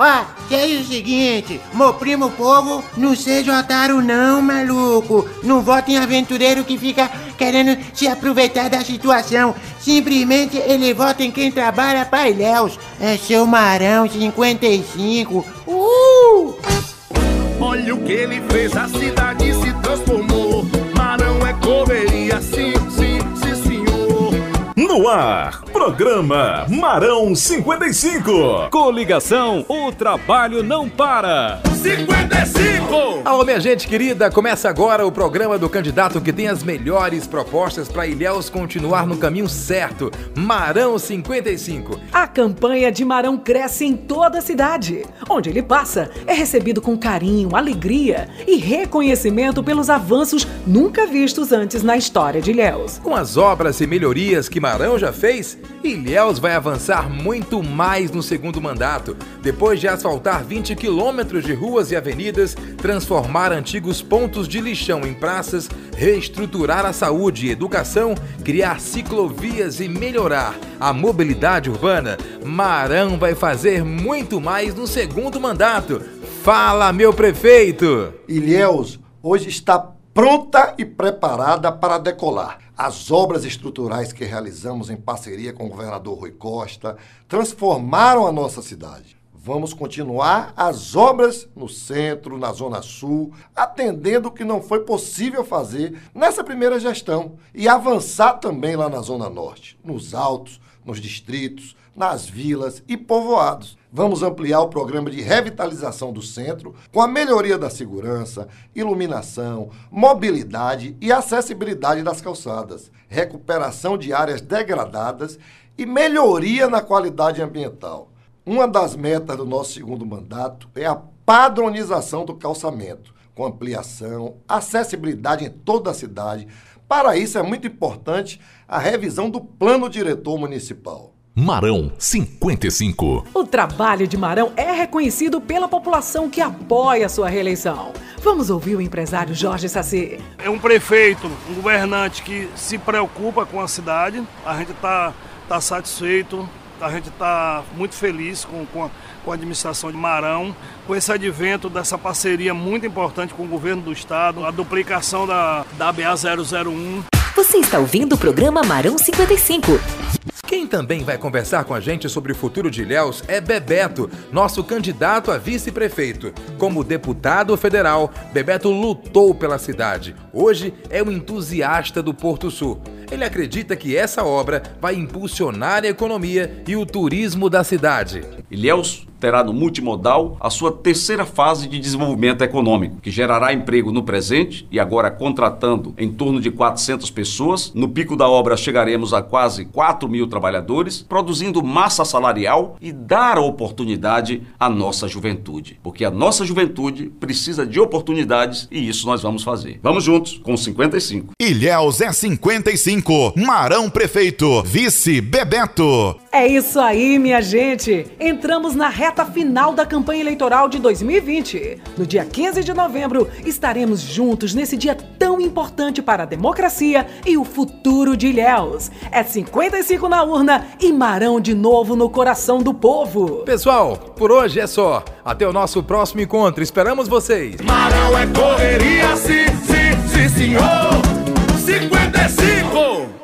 Ó, que é o seguinte, meu primo povo, não seja otário não, maluco. Não vote em aventureiro que fica querendo se aproveitar da situação. Simplesmente ele vota em quem trabalha para Ilhéus. É seu Marão 55. Uh! Olha o que ele fez, a cidade se transformou. Marão é correria, sim, sim, sim, senhor. No ar, programa Marão 55. Coligação, o trabalho não para. 55! Alô, minha gente querida, começa agora o programa do candidato que tem as melhores propostas para Ilhéus continuar no caminho certo. Marão 55. A campanha de Marão cresce em toda a cidade. Onde ele passa, é recebido com carinho, alegria e reconhecimento pelos avanços nunca vistos antes na história de Ilhéus. Com as obras e melhorias que Marão já fez, Ilhéus vai avançar muito mais no segundo mandato. Depois de asfaltar 20 quilômetros de ruas e avenidas, transformar antigos pontos de lixão em praças, reestruturar a saúde e educação, criar ciclovias e melhorar a mobilidade urbana, Marão vai fazer muito mais no segundo mandato. Fala, meu prefeito! Ilhéus hoje está pronta e preparada para decolar. As obras estruturais que realizamos em parceria com o governador Rui Costa transformaram a nossa cidade. Vamos continuar as obras no centro, na Zona Sul, atendendo o que não foi possível fazer nessa primeira gestão e avançar também lá na Zona Norte, nos altos, nos distritos, nas vilas e povoados. Vamos ampliar o programa de revitalização do centro com a melhoria da segurança, iluminação, mobilidade e acessibilidade das calçadas, recuperação de áreas degradadas e melhoria na qualidade ambiental. Uma das metas do nosso segundo mandato é a padronização do calçamento, com ampliação, acessibilidade em toda a cidade. Para isso é muito importante a revisão do plano diretor municipal. Marão 55. O trabalho de Marão é reconhecido pela população que apoia sua reeleição. Vamos ouvir o empresário Jorge Saci. É um prefeito, um governante que se preocupa com a cidade. A gente está tá satisfeito, a gente está muito feliz com, com, a, com a administração de Marão, com esse advento dessa parceria muito importante com o governo do estado, a duplicação da, da BA 001. Você está ouvindo o programa Marão 55. Quem também vai conversar com a gente sobre o futuro de Ilhéus é Bebeto, nosso candidato a vice-prefeito. Como deputado federal, Bebeto lutou pela cidade. Hoje é um entusiasta do Porto Sul. Ele acredita que essa obra vai impulsionar a economia e o turismo da cidade. Ilhéus terá no multimodal a sua terceira fase de desenvolvimento econômico, que gerará emprego no presente e agora contratando em torno de 400 pessoas. No pico da obra chegaremos a quase 4 mil trabalhadores, produzindo massa salarial e dar oportunidade à nossa juventude. Porque a nossa juventude precisa de oportunidades e isso nós vamos fazer. Vamos juntos com 55. Ilhéus é 55. Marão Prefeito. Vice Bebeto. É isso aí, minha gente! Entramos na reta final da campanha eleitoral de 2020. No dia 15 de novembro, estaremos juntos nesse dia tão importante para a democracia e o futuro de Ilhéus. É 55 na urna e Marão de novo no coração do povo. Pessoal, por hoje é só. Até o nosso próximo encontro. Esperamos vocês. Marão é correria, sim, sim, sim, senhor. 55!